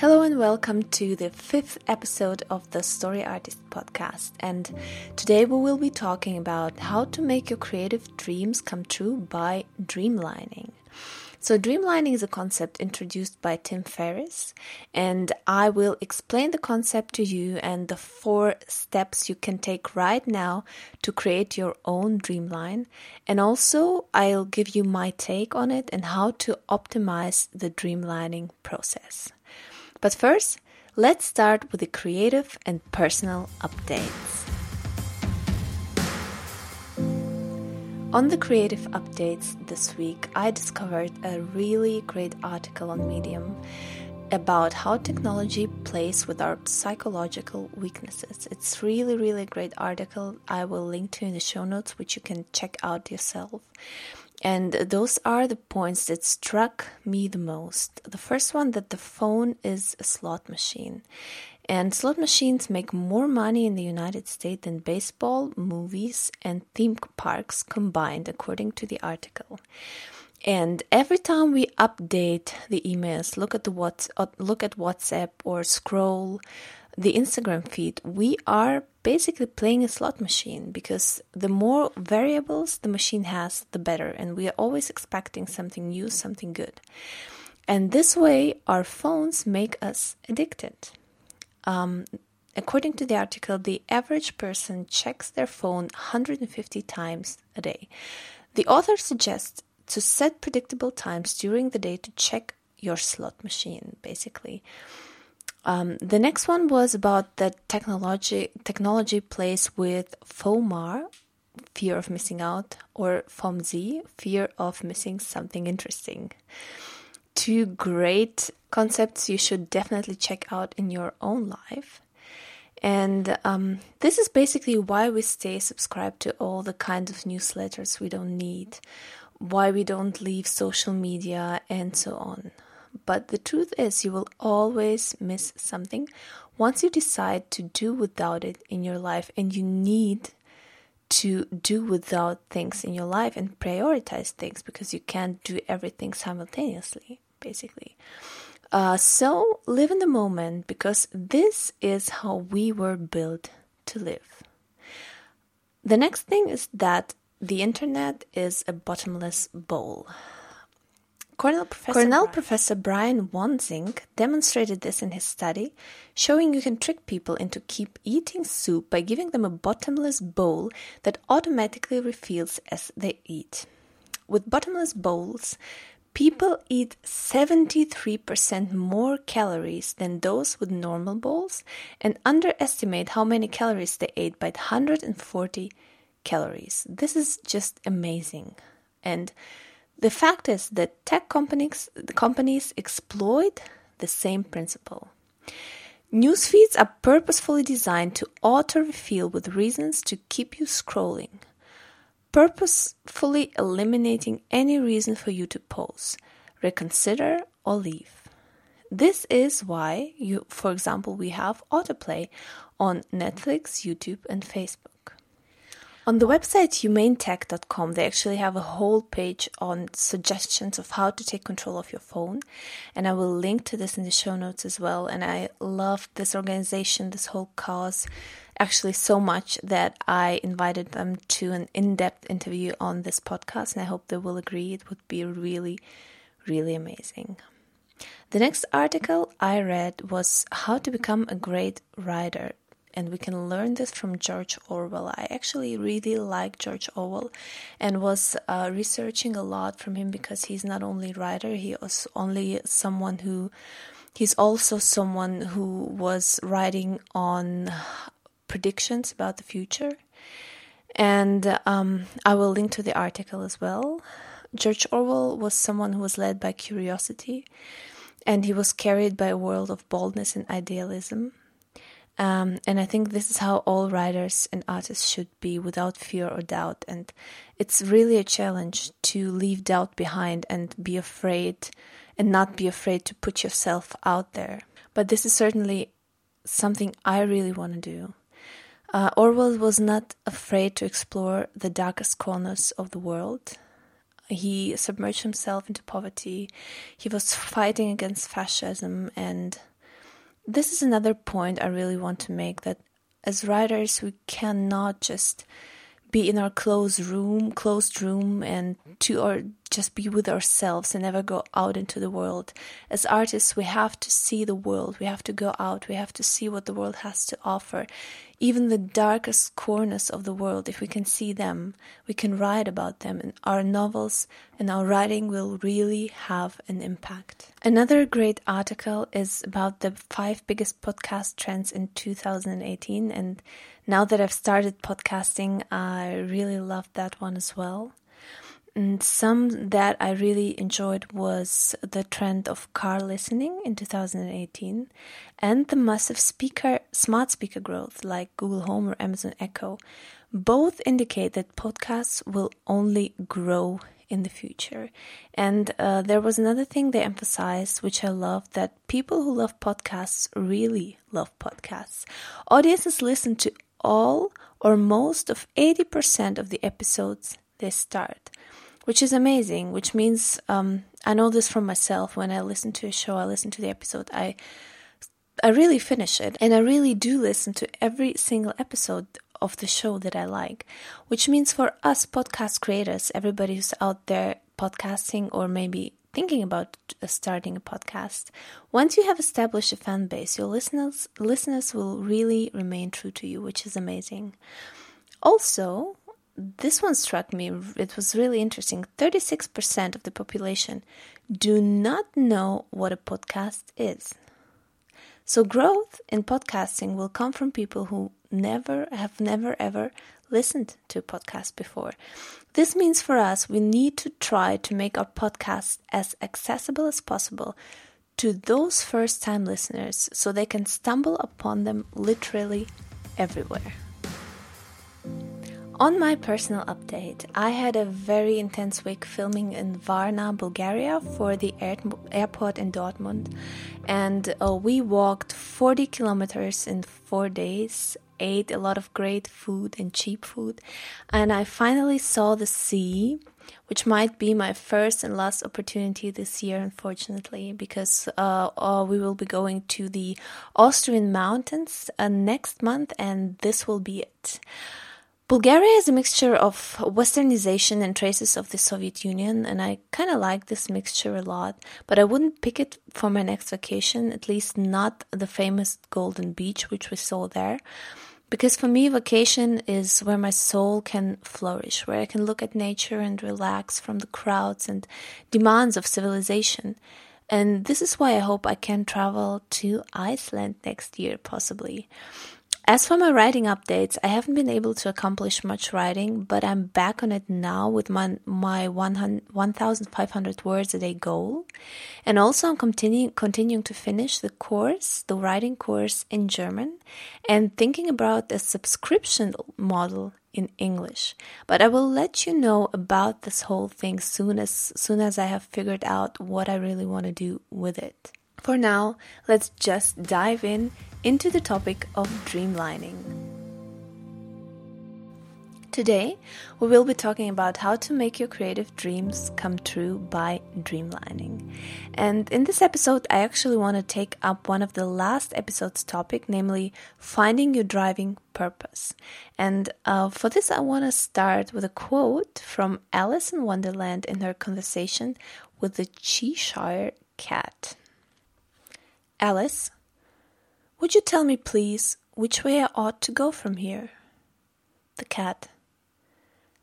Hello and welcome to the fifth episode of the Story Artist podcast. And today we will be talking about how to make your creative dreams come true by dreamlining. So, dreamlining is a concept introduced by Tim Ferriss, and I will explain the concept to you and the four steps you can take right now to create your own dreamline. And also, I'll give you my take on it and how to optimize the dreamlining process. But first, let's start with the creative and personal updates. On the creative updates this week, I discovered a really great article on Medium about how technology plays with our psychological weaknesses. It's really, really great article. I will link to in the show notes, which you can check out yourself. And those are the points that struck me the most. The first one that the phone is a slot machine. And slot machines make more money in the United States than baseball, movies, and theme parks combined, according to the article. And every time we update the emails, look at the what's uh, look at WhatsApp or scroll the Instagram feed, we are basically playing a slot machine because the more variables the machine has, the better. And we are always expecting something new, something good. And this way, our phones make us addicted. Um, according to the article, the average person checks their phone 150 times a day. The author suggests to set predictable times during the day to check your slot machine, basically. Um, the next one was about the technology technology plays with FOMO, fear of missing out, or FOMSI, fear of missing something interesting. Two great concepts you should definitely check out in your own life. And um, this is basically why we stay subscribed to all the kinds of newsletters we don't need, why we don't leave social media, and so on. But the truth is, you will always miss something once you decide to do without it in your life, and you need to do without things in your life and prioritize things because you can't do everything simultaneously, basically. Uh, so live in the moment because this is how we were built to live. The next thing is that the internet is a bottomless bowl. Cornell Professor, Cornell Brian. Professor Brian demonstrated this in his study, showing you can trick people into keep eating soup by giving them a bottomless bowl that automatically refills as they eat. With bottomless bowls, people eat 73% more calories than those with normal bowls and underestimate how many calories they ate by 140 calories. This is just amazing. And the fact is that tech companies, companies exploit the same principle. News feeds are purposefully designed to auto refill with reasons to keep you scrolling, purposefully eliminating any reason for you to pause, reconsider, or leave. This is why you, for example, we have autoplay on Netflix, YouTube, and Facebook. On the website humanetech.com, they actually have a whole page on suggestions of how to take control of your phone. And I will link to this in the show notes as well. And I love this organization, this whole cause, actually so much that I invited them to an in depth interview on this podcast. And I hope they will agree. It would be really, really amazing. The next article I read was How to Become a Great Writer and we can learn this from George Orwell. I actually really like George Orwell and was uh, researching a lot from him because he's not only writer, he was only someone who he's also someone who was writing on predictions about the future. And um, I will link to the article as well. George Orwell was someone who was led by curiosity and he was carried by a world of boldness and idealism. Um, and I think this is how all writers and artists should be without fear or doubt. And it's really a challenge to leave doubt behind and be afraid and not be afraid to put yourself out there. But this is certainly something I really want to do. Uh, Orwell was not afraid to explore the darkest corners of the world. He submerged himself into poverty. He was fighting against fascism and this is another point I really want to make that as writers we cannot just be in our closed room, closed room, and to or just be with ourselves and never go out into the world. As artists, we have to see the world. We have to go out. We have to see what the world has to offer. Even the darkest corners of the world, if we can see them, we can write about them, and our novels and our writing will really have an impact. Another great article is about the five biggest podcast trends in 2018, and now that I've started podcasting, I really love that one as well. And some that I really enjoyed was the trend of car listening in 2018 and the massive speaker smart speaker growth like Google Home or Amazon Echo. Both indicate that podcasts will only grow in the future. And uh, there was another thing they emphasized, which I love, that people who love podcasts really love podcasts. Audiences listen to all or most of 80% of the episodes they start which is amazing. Which means um, I know this from myself. When I listen to a show, I listen to the episode. I I really finish it, and I really do listen to every single episode of the show that I like. Which means for us podcast creators, everybody who's out there podcasting or maybe thinking about starting a podcast, once you have established a fan base, your listeners listeners will really remain true to you, which is amazing. Also, this one struck me. It was really interesting. 36% of the population do not know what a podcast is. So, growth in podcasting will come from people who never have never ever listened to a podcast before. This means for us, we need to try to make our podcast as accessible as possible to those first time listeners so they can stumble upon them literally everywhere. On my personal update, I had a very intense week filming in Varna, Bulgaria for the air- airport in Dortmund. And uh, we walked 40 kilometers in four days, ate a lot of great food and cheap food. And I finally saw the sea, which might be my first and last opportunity this year, unfortunately, because uh, uh, we will be going to the Austrian mountains uh, next month, and this will be it. Bulgaria is a mixture of westernization and traces of the Soviet Union, and I kind of like this mixture a lot, but I wouldn't pick it for my next vacation, at least not the famous Golden Beach, which we saw there. Because for me, vacation is where my soul can flourish, where I can look at nature and relax from the crowds and demands of civilization. And this is why I hope I can travel to Iceland next year, possibly. As for my writing updates, I haven't been able to accomplish much writing, but I'm back on it now with my, my 1,500 words a day goal. And also, I'm continuing, continuing to finish the course, the writing course in German, and thinking about a subscription model in English. But I will let you know about this whole thing soon as soon as I have figured out what I really want to do with it. For now, let's just dive in into the topic of dreamlining. Today, we will be talking about how to make your creative dreams come true by dreamlining. And in this episode, I actually want to take up one of the last episode's topic, namely finding your driving purpose. And uh, for this, I want to start with a quote from Alice in Wonderland in her conversation with the Cheshire cat. Alice, would you tell me, please, which way I ought to go from here? The cat.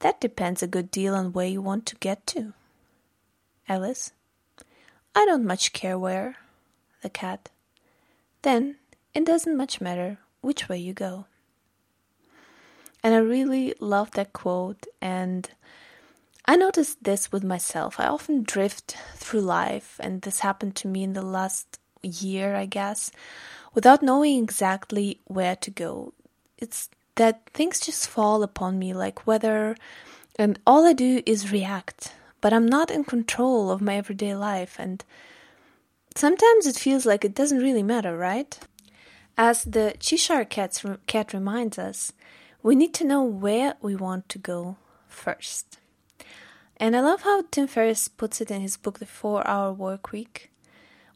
That depends a good deal on where you want to get to. Alice. I don't much care where. The cat. Then it doesn't much matter which way you go. And I really love that quote, and I noticed this with myself. I often drift through life, and this happened to me in the last year, I guess, without knowing exactly where to go. It's that things just fall upon me like weather, and um, all I do is react, but I'm not in control of my everyday life, and sometimes it feels like it doesn't really matter, right? As the Cheshire Cat's, cat reminds us, we need to know where we want to go first. And I love how Tim Ferriss puts it in his book, The Four Hour Work Week.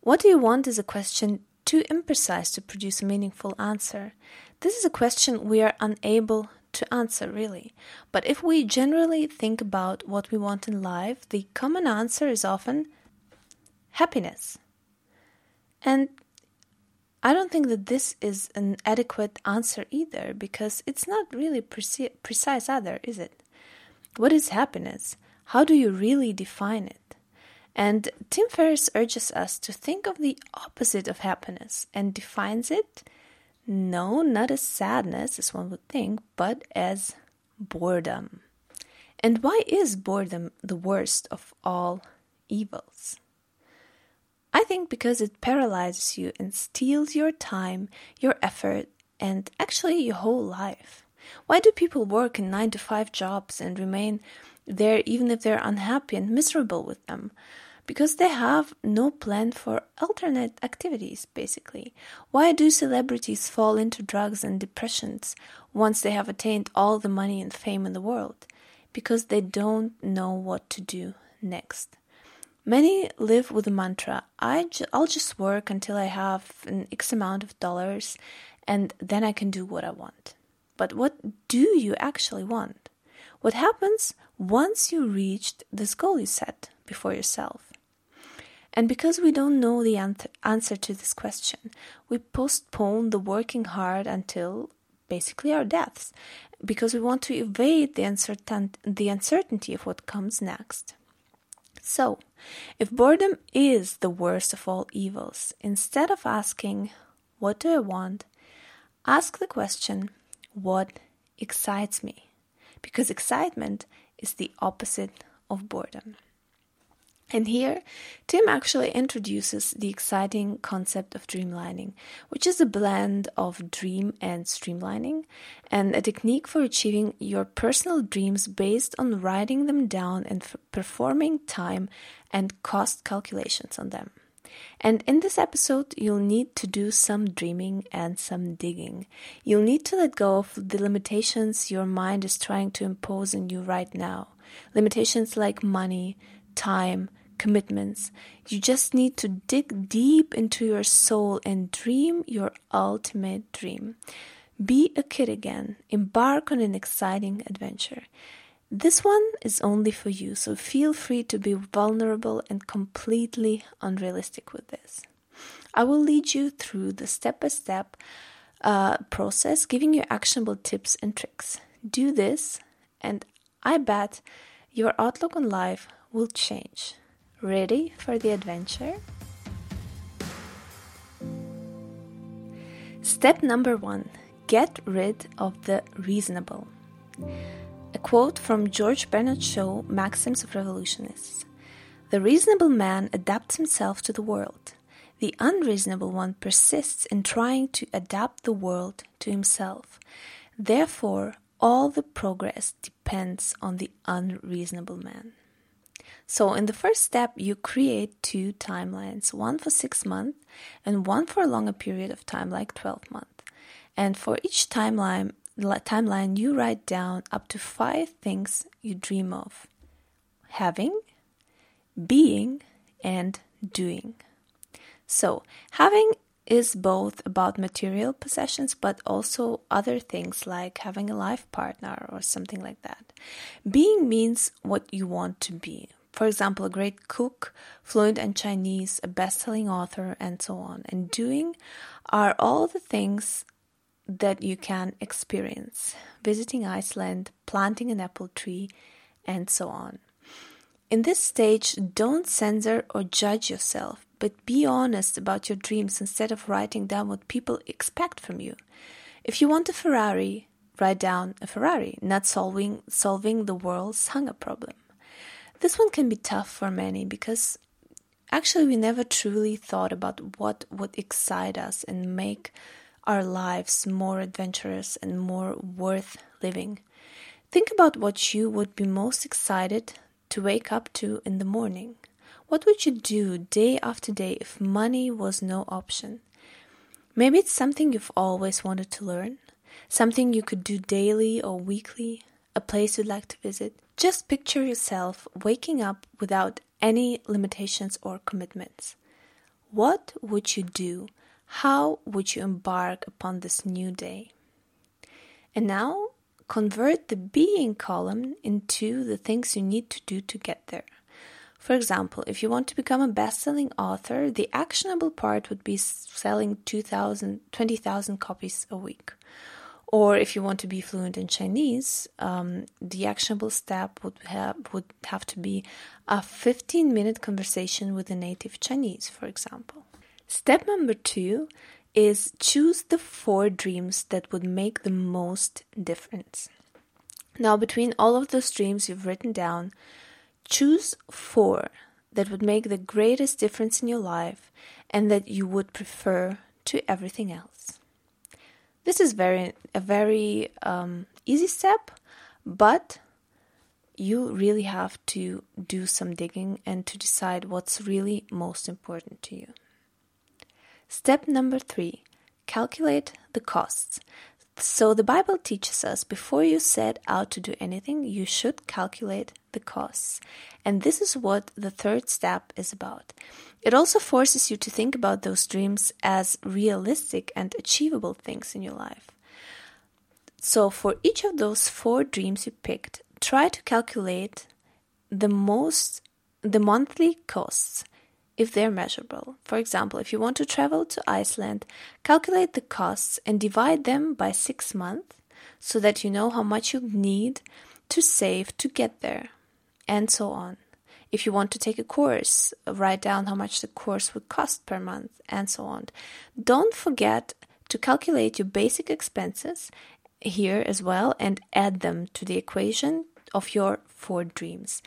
What do you want is a question too imprecise to produce a meaningful answer. This is a question we are unable to answer, really. But if we generally think about what we want in life, the common answer is often happiness. And I don't think that this is an adequate answer either, because it's not really precise either, is it? What is happiness? How do you really define it? And Tim Ferriss urges us to think of the opposite of happiness and defines it no, not as sadness, as one would think, but as boredom. And why is boredom the worst of all evils? I think because it paralyzes you and steals your time, your effort, and actually your whole life. Why do people work in 9 to 5 jobs and remain there even if they're unhappy and miserable with them? Because they have no plan for alternate activities, basically. Why do celebrities fall into drugs and depressions once they have attained all the money and fame in the world? Because they don't know what to do next. Many live with the mantra I ju- I'll just work until I have an X amount of dollars and then I can do what I want. But what do you actually want? What happens once you reached this goal you set before yourself? And because we don't know the answer to this question, we postpone the working hard until basically our deaths because we want to evade the, uncertain- the uncertainty of what comes next. So, if boredom is the worst of all evils, instead of asking, What do I want? ask the question, What excites me? Because excitement is the opposite of boredom. And here, Tim actually introduces the exciting concept of dreamlining, which is a blend of dream and streamlining, and a technique for achieving your personal dreams based on writing them down and f- performing time and cost calculations on them. And in this episode, you'll need to do some dreaming and some digging. You'll need to let go of the limitations your mind is trying to impose on you right now. Limitations like money, time, commitments. You just need to dig deep into your soul and dream your ultimate dream. Be a kid again. Embark on an exciting adventure. This one is only for you, so feel free to be vulnerable and completely unrealistic with this. I will lead you through the step by step process, giving you actionable tips and tricks. Do this, and I bet your outlook on life will change. Ready for the adventure? Step number one get rid of the reasonable. A quote from George Bernard Shaw Maxims of Revolutionists The reasonable man adapts himself to the world. The unreasonable one persists in trying to adapt the world to himself. Therefore, all the progress depends on the unreasonable man. So, in the first step, you create two timelines one for six months and one for a longer period of time, like 12 months. And for each timeline, timeline, you write down up to five things you dream of having, being, and doing. So, having is both about material possessions but also other things like having a life partner or something like that. Being means what you want to be, for example, a great cook, fluent in Chinese, a best selling author, and so on. And doing are all the things that you can experience visiting Iceland, planting an apple tree, and so on. In this stage, don't censor or judge yourself, but be honest about your dreams instead of writing down what people expect from you. If you want a Ferrari, write down a Ferrari, not solving solving the world's hunger problem. This one can be tough for many because actually we never truly thought about what would excite us and make our lives more adventurous and more worth living. Think about what you would be most excited to wake up to in the morning. What would you do day after day if money was no option? Maybe it's something you've always wanted to learn, something you could do daily or weekly, a place you'd like to visit. Just picture yourself waking up without any limitations or commitments. What would you do? How would you embark upon this new day? And now convert the being column into the things you need to do to get there. For example, if you want to become a best-selling author, the actionable part would be selling 2000 20,000 copies a week. Or if you want to be fluent in Chinese, um, the actionable step would have would have to be a 15-minute conversation with a native Chinese, for example. Step number two is choose the four dreams that would make the most difference. Now, between all of those dreams you've written down, Choose four that would make the greatest difference in your life and that you would prefer to everything else. This is very a very um, easy step, but you really have to do some digging and to decide what's really most important to you. Step number three calculate the costs. So, the Bible teaches us before you set out to do anything, you should calculate the costs. And this is what the third step is about. It also forces you to think about those dreams as realistic and achievable things in your life. So, for each of those four dreams you picked, try to calculate the most the monthly costs if they're measurable. For example, if you want to travel to Iceland, calculate the costs and divide them by six months so that you know how much you need to save to get there, and so on. If you want to take a course, write down how much the course would cost per month, and so on. Don't forget to calculate your basic expenses here as well and add them to the equation of your four dreams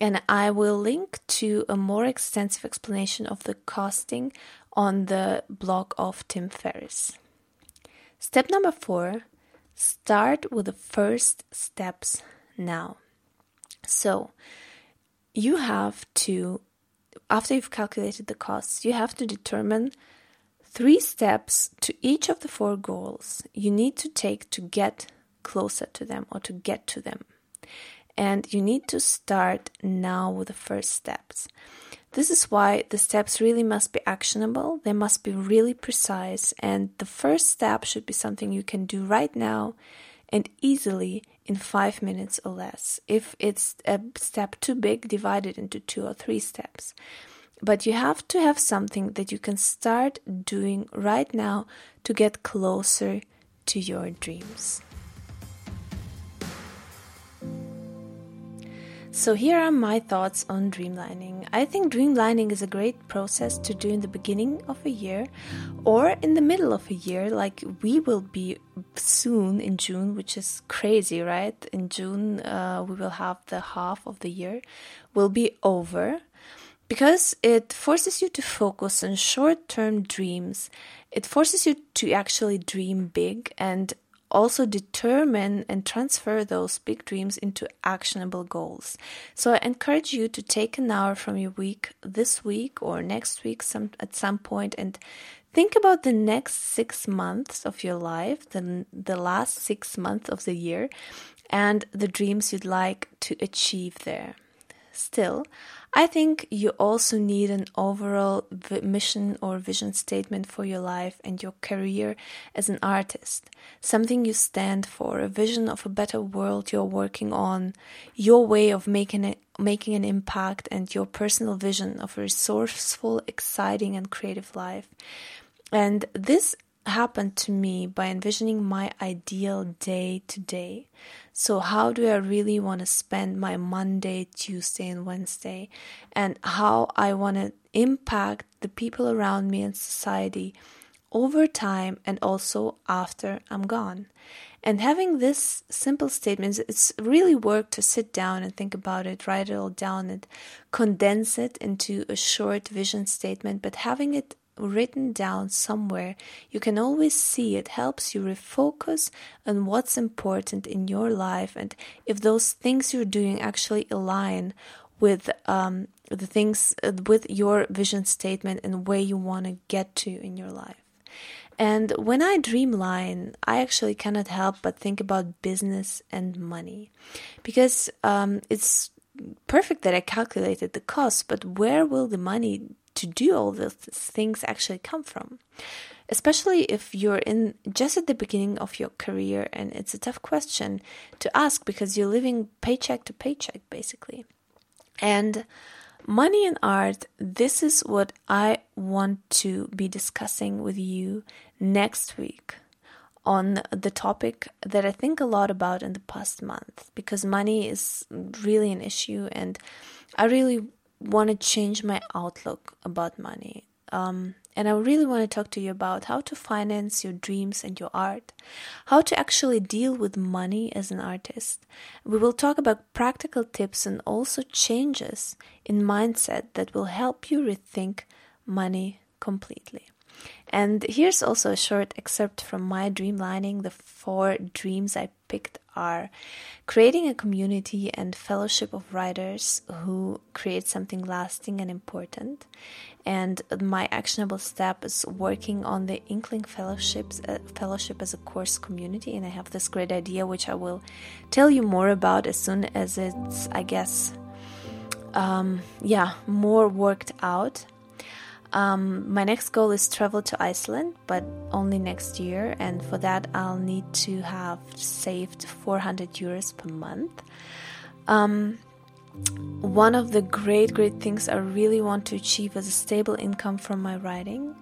and I will link to a more extensive explanation of the costing on the blog of Tim Ferriss. Step number four start with the first steps now. So, you have to, after you've calculated the costs, you have to determine three steps to each of the four goals you need to take to get closer to them or to get to them and you need to start now with the first steps. This is why the steps really must be actionable, they must be really precise, and the first step should be something you can do right now and easily in five minutes or less. If it's a step too big, divide it into two or three steps. But you have to have something that you can start doing right now to get closer to your dreams. So, here are my thoughts on dreamlining. I think dreamlining is a great process to do in the beginning of a year or in the middle of a year, like we will be soon in June, which is crazy, right? In June, uh, we will have the half of the year will be over because it forces you to focus on short term dreams. It forces you to actually dream big and also determine and transfer those big dreams into actionable goals. So I encourage you to take an hour from your week this week or next week some at some point and think about the next 6 months of your life, the the last 6 months of the year and the dreams you'd like to achieve there. Still, I think you also need an overall mission or vision statement for your life and your career as an artist. Something you stand for, a vision of a better world you're working on, your way of making it, making an impact, and your personal vision of a resourceful, exciting, and creative life. And this happened to me by envisioning my ideal day to day. So, how do I really want to spend my Monday, Tuesday, and Wednesday? And how I want to impact the people around me and society over time and also after I'm gone. And having this simple statement, it's really work to sit down and think about it, write it all down and condense it into a short vision statement. But having it written down somewhere, you can always see it helps you refocus on what's important in your life and if those things you're doing actually align with um, the things uh, with your vision statement and where you want to get to in your life. And when I dreamline, I actually cannot help but think about business and money because um, it's perfect that I calculated the cost, but where will the money to do all these things actually come from? Especially if you're in just at the beginning of your career, and it's a tough question to ask because you're living paycheck to paycheck basically. And Money and art, this is what I want to be discussing with you next week on the topic that I think a lot about in the past month because money is really an issue and I really want to change my outlook about money. Um, and I really want to talk to you about how to finance your dreams and your art, how to actually deal with money as an artist. We will talk about practical tips and also changes in mindset that will help you rethink money completely. And here's also a short excerpt from my dreamlining. The four dreams I picked are creating a community and fellowship of writers who create something lasting and important. And my actionable step is working on the Inkling Fellowships uh, Fellowship as a course community. And I have this great idea, which I will tell you more about as soon as it's, I guess, um, yeah, more worked out. Um, my next goal is travel to Iceland, but only next year, and for that I'll need to have saved 400 euros per month. Um, one of the great, great things I really want to achieve is a stable income from my writing.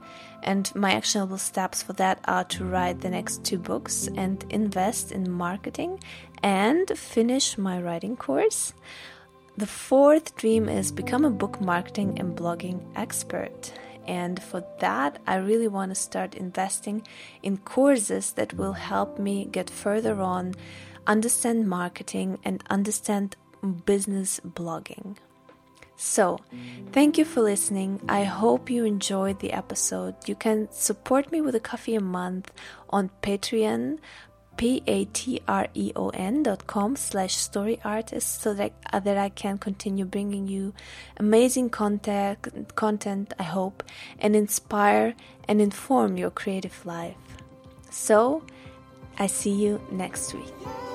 And my actionable steps for that are to write the next two books and invest in marketing and finish my writing course. The fourth dream is become a book marketing and blogging expert. And for that, I really want to start investing in courses that will help me get further on, understand marketing, and understand business blogging. So, thank you for listening. I hope you enjoyed the episode. You can support me with a coffee a month on Patreon p-a-t-r-e-o-n dot com slash story artist so that, uh, that I can continue bringing you amazing content, content, I hope, and inspire and inform your creative life. So, I see you next week.